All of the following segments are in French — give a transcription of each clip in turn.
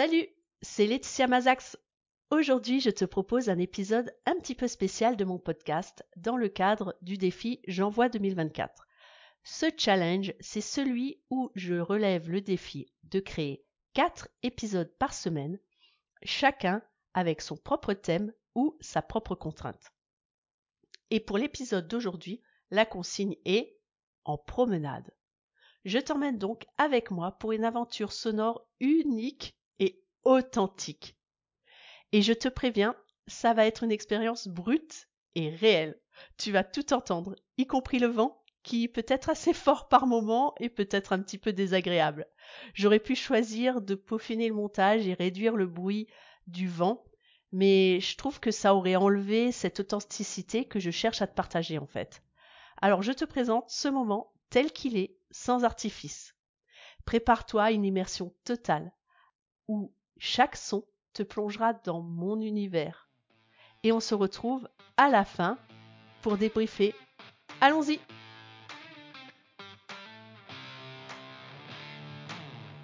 Salut, c'est Laetitia Mazax. Aujourd'hui, je te propose un épisode un petit peu spécial de mon podcast dans le cadre du défi J'envoie 2024. Ce challenge, c'est celui où je relève le défi de créer 4 épisodes par semaine, chacun avec son propre thème ou sa propre contrainte. Et pour l'épisode d'aujourd'hui, la consigne est en promenade. Je t'emmène donc avec moi pour une aventure sonore unique authentique. Et je te préviens, ça va être une expérience brute et réelle. Tu vas tout entendre, y compris le vent, qui peut être assez fort par moments et peut-être un petit peu désagréable. J'aurais pu choisir de peaufiner le montage et réduire le bruit du vent, mais je trouve que ça aurait enlevé cette authenticité que je cherche à te partager en fait. Alors je te présente ce moment tel qu'il est, sans artifice. Prépare-toi à une immersion totale, où chaque son te plongera dans mon univers. Et on se retrouve à la fin pour débriefer. Allons-y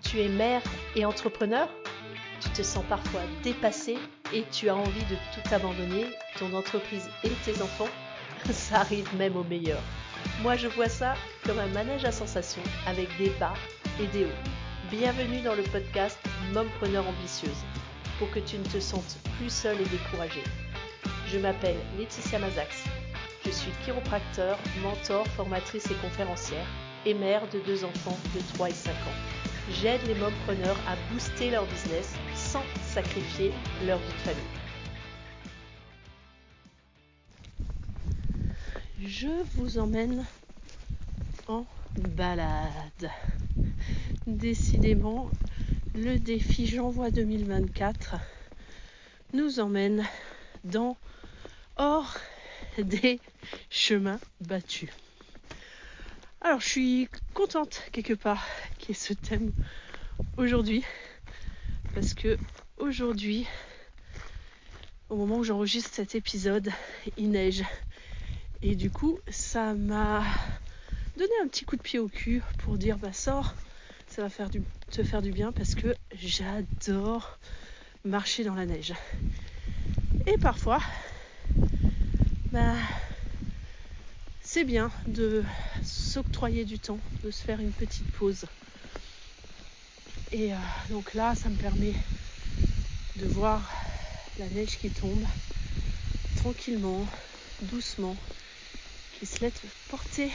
Tu es mère et entrepreneur Tu te sens parfois dépassé et tu as envie de tout abandonner, ton entreprise et tes enfants Ça arrive même au meilleur. Moi, je vois ça comme un manège à sensations avec des bas et des hauts. Bienvenue dans le podcast Mompreneur ambitieuse pour que tu ne te sentes plus seule et découragée. Je m'appelle Laetitia Mazax. Je suis chiropracteur, mentor, formatrice et conférencière et mère de deux enfants de 3 et 5 ans. J'aide les mompreneurs à booster leur business sans sacrifier leur vie de famille. je vous emmène en balade. Décidément, le défi J'envoie 2024 nous emmène dans hors des chemins battus. Alors je suis contente quelque part qu'il y ait ce thème aujourd'hui parce que aujourd'hui au moment où j'enregistre cet épisode il neige et du coup, ça m'a donné un petit coup de pied au cul pour dire bah sors, ça va faire du, te faire du bien parce que j'adore marcher dans la neige. Et parfois, bah, c'est bien de s'octroyer du temps, de se faire une petite pause. Et euh, donc là, ça me permet de voir la neige qui tombe tranquillement, doucement, qui se laisse porter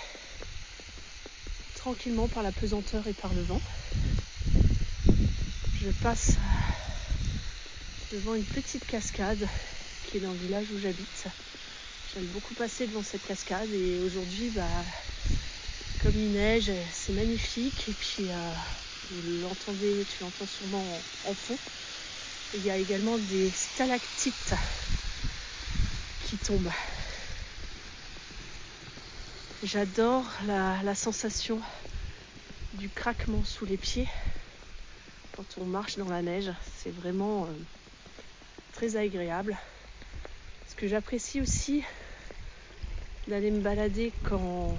tranquillement par la pesanteur et par le vent. Je passe devant une petite cascade qui est dans le village où j'habite. J'aime beaucoup passer devant cette cascade et aujourd'hui, bah, comme il neige, c'est magnifique. Et puis, euh, vous l'entendez, tu l'entends sûrement en, en fond. Il y a également des stalactites qui tombent. J'adore la, sensation du craquement sous les pieds quand on marche dans la neige. C'est vraiment euh, très agréable. Ce que j'apprécie aussi d'aller me balader quand,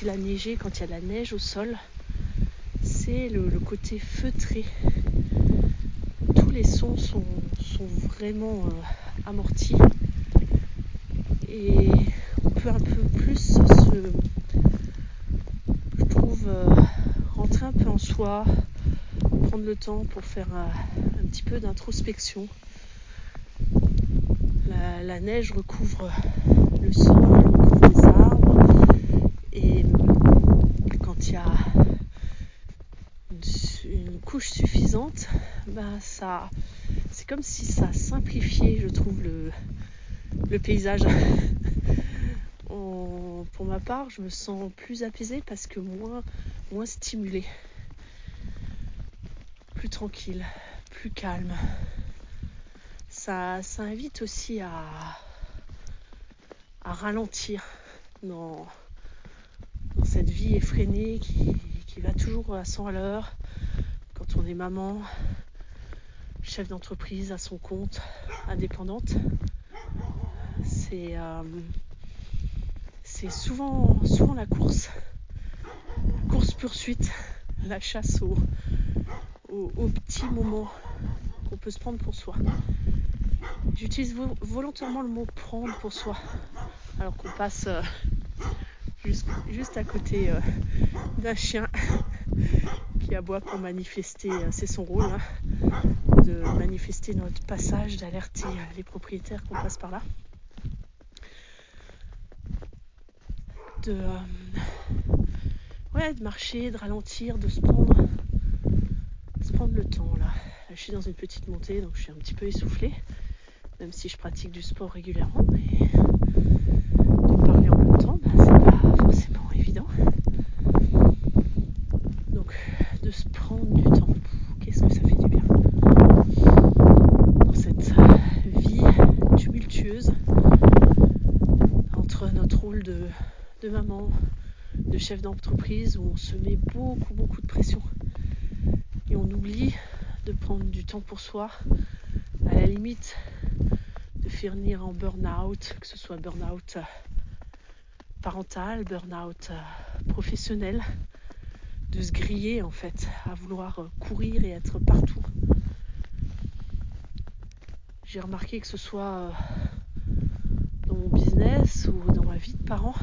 il a neigé, quand il y a de la neige au sol, c'est le, côté feutré. Tous les sons sont, vraiment euh, amortis. Et on peut un peu plus je trouve, euh, rentrer un peu en soi, prendre le temps pour faire un, petit peu d'introspection. La, neige recouvre le sol, recouvre les arbres, et quand il y a une couche suffisante, ben ça, c'est comme si ça simplifiait, je trouve, le, le paysage pour ma part, je me sens plus apaisée parce que moins, moins stimulée, plus tranquille, plus calme. Ça, ça invite aussi à, à ralentir dans, cette vie effrénée qui, va toujours à 100 à l'heure quand on est maman, chef d'entreprise à son compte, indépendante. C'est euh, c'est souvent, souvent la course. Course poursuite, la chasse au, aux, petits moments qu'on peut se prendre pour soi. J'utilise volontairement le mot prendre pour soi, alors qu'on passe euh, juste, à côté euh, d'un chien qui aboie pour manifester, euh, c'est son rôle, hein, de manifester notre passage, d'alerter les propriétaires qu'on passe par là. De, ouais, de marcher, de ralentir, de se prendre prendre le temps là. Je suis dans une petite montée donc je suis un petit peu essoufflée, même si je pratique du sport régulièrement, mais de parler en même bah, c'est pas forcément évident. Donc de se prendre du temps, qu'est-ce que ça fait du bien dans cette vie tumultueuse entre notre rôle de, de maman, de chef d'entreprise où on se met beaucoup beaucoup de pression et on oublie de prendre du temps pour soi, à la limite de finir en burn-out, que ce soit burn-out euh, parental, burn-out euh, professionnel, de se griller en fait, à vouloir euh, courir et être partout. J'ai remarqué que ce soit mon business ou dans ma vie de parent,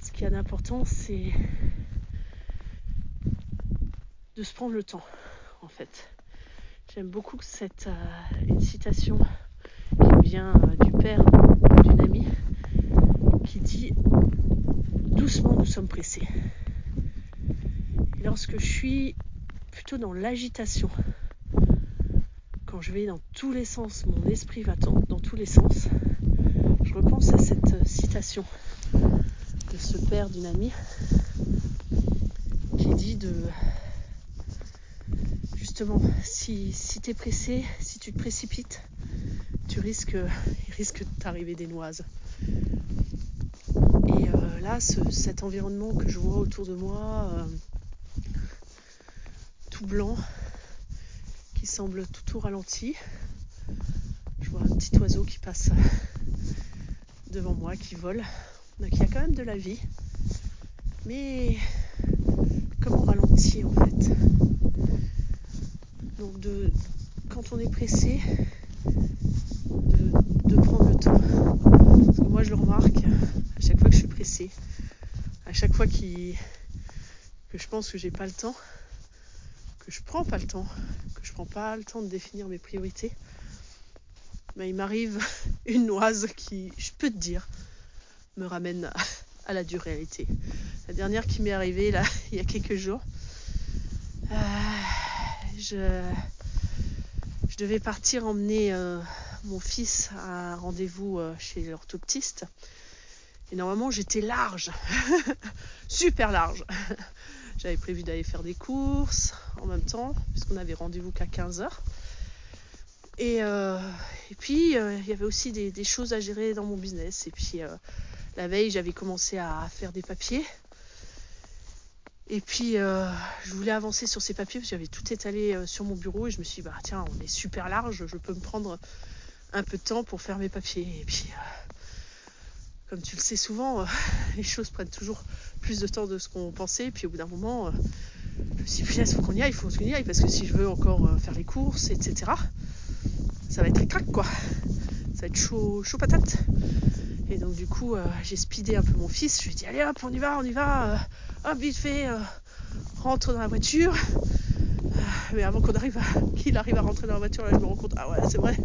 ce qui a d'important c'est de se prendre le temps, en fait. J'aime beaucoup cette euh, une citation qui vient euh, du père d'une amie qui dit doucement nous sommes pressés. Lorsque je suis plutôt dans l'agitation, je vais dans tous les sens, mon esprit va dans tous les sens, je repense à cette citation de ce père d'une amie qui dit de si, si tu es pressé, si tu te précipites, tu risques, il risque de des noises. Et euh, là, cet environnement que je vois autour de moi, euh, tout blanc, qui semble tout, tout ralenti, je vois un petit oiseau qui passe devant moi, qui vole. Donc il y a quand même de la vie. Mais comment ralentir en fait? Donc de, quand on est pressé, de, prendre le temps. Parce que moi je le remarque à chaque fois que je suis pressée, à chaque fois que je pense que j'ai pas le temps, que je prends pas le temps, que je prends pas le temps de définir mes priorités, ben, il m'arrive une noise qui, je peux te dire, me ramène à, la dure réalité. La dernière qui m'est arrivée là, il y a quelques jours. Euh, je, devais partir emmener euh, mon fils à un rendez-vous euh, chez l'orthoptiste. Et normalement, j'étais large, super large. J'avais prévu d'aller faire des courses en même temps, puisqu'on avait rendez-vous qu'à 15h. Et, euh, et puis, il y avait aussi des, choses à gérer dans mon business. Et puis, la veille, j'avais commencé à faire des papiers. Et puis, euh, je voulais avancer sur ces papiers parce que j'avais tout étalé euh, sur mon bureau et je me suis dit, bah, tiens, on est super large, je peux me prendre un peu de temps pour faire mes papiers. Et puis, euh, comme tu le sais souvent, les choses prennent toujours plus de temps de ce qu'on pensait. Puis, au bout d'un moment, je me suis dit, il faut qu'on y aille, il faut qu'on y aille parce que si je veux encore faire les courses, etc., ça va être crack quoi. Ça va être chaud, chaud patate. Et donc du coup, euh, j'ai speedé un peu mon fils. Je lui ai dit allez hop, on y va, on y va. Euh, hop, vite fait, euh, rentre dans la voiture. Mais avant qu'il arrive à rentrer dans la voiture, là, je me rends compte ah ouais, c'est vrai,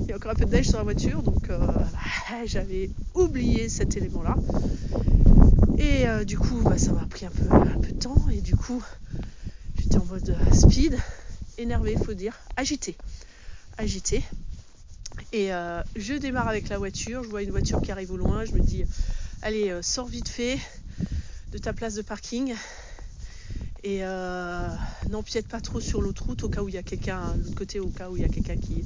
il y a encore un peu de neige sur la voiture, donc bah, j'avais oublié cet élément-là. Et du coup, bah, ça m'a pris un peu, un peu de temps. Et du coup, j'étais en mode speed, énervé, faut dire, agité, agité. Et euh, je démarre avec la voiture, je vois une voiture qui arrive au loin, je me dis allez, euh, sors vite fait de ta place de parking et euh, n'empiète pas trop sur l'autre route au cas où il y a quelqu'un de l'autre côté, au cas où il y a quelqu'un qui,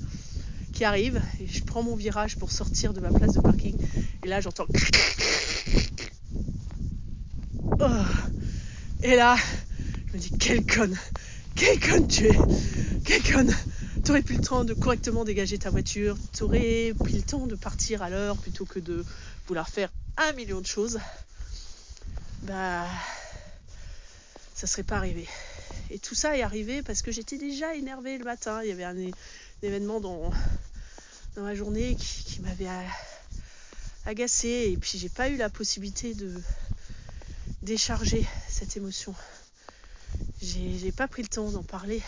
arrive. Et je prends mon virage pour sortir de ma place de parking. Et là j'entends oh. et là je me dis quelle conne, quelle conne tu es, quelle conne. Tu aurais pris le temps de correctement dégager ta voiture, tu aurais pris le temps de partir à l'heure plutôt que de vouloir faire un million de choses, bah ça serait pas arrivé. Et tout ça est arrivé parce que j'étais déjà énervée le matin. Il y avait un, événement dans, ma journée qui, m'avait agacée. Et puis j'ai pas eu la possibilité de décharger cette émotion. J'ai pas pris le temps d'en parler.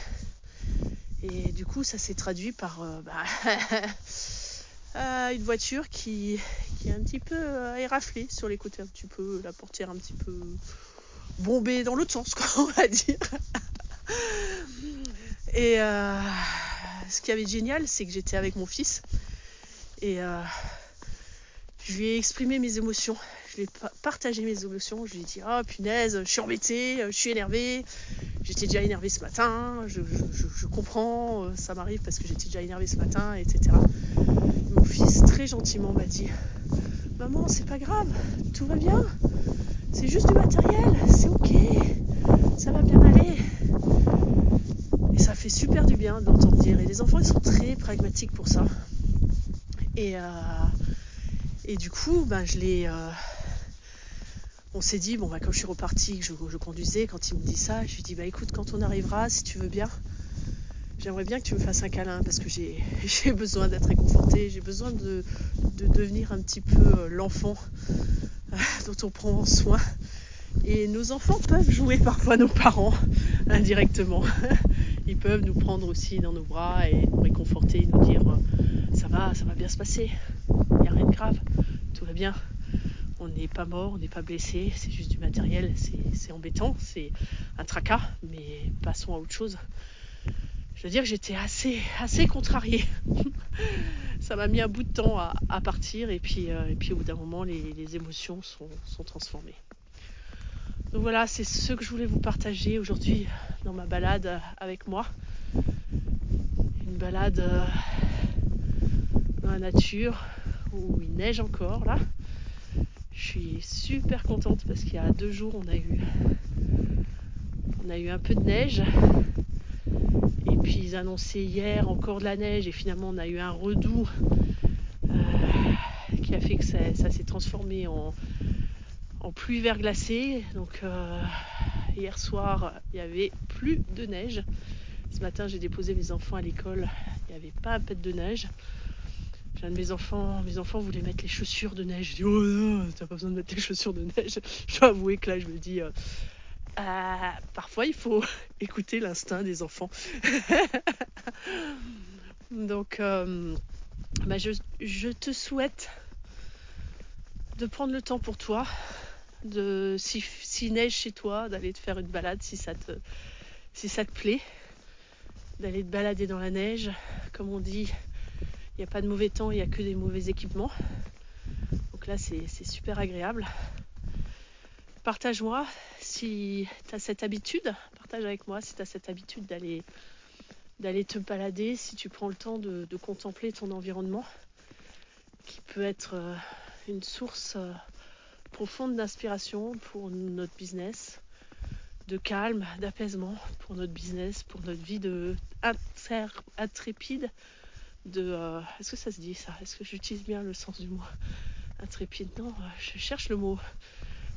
Et du coup, ça s'est traduit par euh, bah, euh, une voiture qui, est un petit peu euh, éraflée sur les côtés, un petit la portière un petit peu bombée dans l'autre sens, quoi, on va dire. Et euh, ce qui avait de génial, c'est que j'étais avec mon fils et euh, je lui ai exprimé mes émotions. Je lui ai pa- partagé mes émotions. Je lui ai dit Oh punaise, je suis embêtée, je suis énervée. J'étais déjà énervée ce matin. Je comprends, euh, ça m'arrive parce que j'étais déjà énervée ce matin, etc. Mon fils, très gentiment, m'a dit Maman, c'est pas grave, tout va bien. C'est juste du matériel, c'est ok. Ça va bien aller. Et ça fait super du bien de l'entendre dire. Et les enfants, ils sont très pragmatiques pour ça. Et, euh, et du coup, ben, je l'ai. euh, on s'est dit, bon, bah, quand je suis repartie, que je, je conduisais, quand il me dit ça, je lui dis, bah écoute, quand on arrivera, si tu veux bien, j'aimerais bien que tu me fasses un câlin parce que j'ai besoin d'être réconfortée, j'ai besoin de, de devenir un petit peu euh, l'enfant euh, dont on prend soin. Et nos enfants peuvent jouer parfois nos parents indirectement. Ils peuvent nous prendre aussi dans nos bras et nous réconforter, nous dire euh, ça va, ça va bien se passer, il n'y a rien de grave, tout va bien. On n'est pas mort, on n'est pas blessé, c'est juste du matériel, c'est embêtant, c'est un tracas, mais passons à autre chose. Je veux dire que j'étais assez, contrariée. ça m'a mis un bout de temps à, partir et puis, euh, et puis au bout d'un moment, les, émotions sont, sont transformées. Donc voilà, c'est ce que je voulais vous partager aujourd'hui dans ma balade avec moi. Une balade euh, dans la nature où il neige encore là. Je suis super contente parce qu'il y a deux jours on a eu on a eu un peu de neige. Ils annonçaient hier encore de la neige et finalement on a eu un redoux euh, qui a fait que ça, s'est transformé en, en pluie verglacée. Donc euh, hier soir il y avait plus de neige. Ce matin j'ai déposé mes enfants à l'école, il n'y avait pas un pet de neige. J'ai un de mes enfants, mes enfants voulaient mettre les chaussures de neige. Je dis oh non, t'as pas besoin de mettre les chaussures de neige. Je dois avouer que là je me dis euh, euh, parfois il faut écouter l'instinct des enfants. Donc euh, bah, je, te souhaite de prendre le temps pour toi, de si, neige chez toi, d'aller te faire une balade si ça te, plaît, d'aller te balader dans la neige. Comme on dit, il n'y a pas de mauvais temps, il n'y a que des mauvais équipements. Donc là, c'est super agréable. Partage-moi si tu as cette habitude, partage avec moi si tu as cette habitude d'aller d'aller te balader, si tu prends le temps de, de contempler ton environnement, qui peut être euh, une source euh, profonde d'inspiration pour notre business, de calme, d'apaisement pour notre business, pour notre vie de intrépide, de euh, est-ce que ça se dit ça? Est-ce que j'utilise bien le sens du mot? Intrépide. Non, je cherche le mot.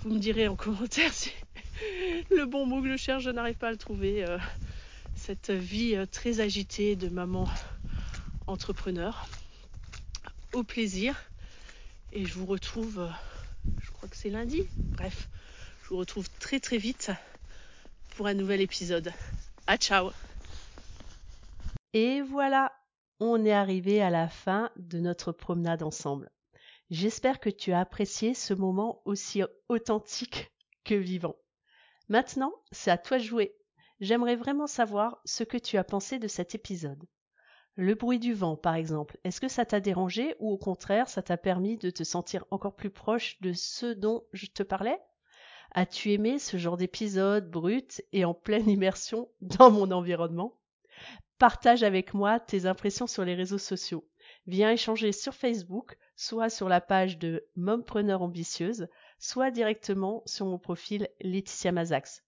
Vous me direz en commentaire si le bon mot que je cherche, je n'arrive pas à le trouver. euh, cette vie euh, très agitée de maman entrepreneur. Au plaisir. Et je vous retrouve, euh, je crois que c'est lundi. Bref, je vous retrouve très très vite pour un nouvel épisode. À ciao Et voilà, on est arrivé à la fin de notre promenade ensemble. J'espère que tu as apprécié ce moment aussi authentique que vivant. Maintenant, c'est à toi de jouer. J'aimerais vraiment savoir ce que tu as pensé de cet épisode. Le bruit du vent, par exemple, est-ce que ça t'a dérangé ou au contraire ça t'a permis de te sentir encore plus proche de ce dont je te parlais? As-tu aimé ce genre d'épisode brut et en pleine immersion dans mon environnement? Partage avec moi tes impressions sur les réseaux sociaux. Viens échanger sur Facebook, soit sur la page de Mompreneur Ambitieuse, soit directement sur mon profil Laetitia Mazax.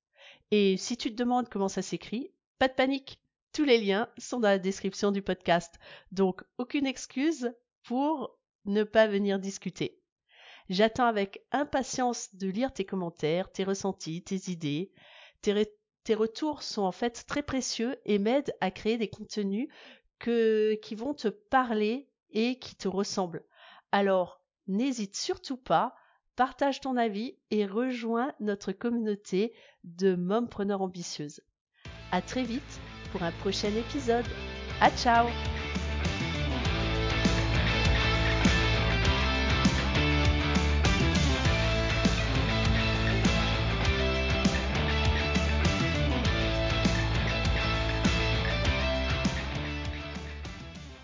Et si tu te demandes comment ça s'écrit, pas de panique, tous les liens sont dans la description du podcast. Donc aucune excuse pour ne pas venir discuter. J'attends avec impatience de lire tes commentaires, tes ressentis, tes idées, tes, retours sont en fait très précieux et m'aident à créer des contenus qui vont te parler et qui te ressemblent. Alors, n'hésite surtout pas, partage ton avis et rejoins notre communauté de mompreneurs ambitieuses. À très vite pour un prochain épisode. À ciao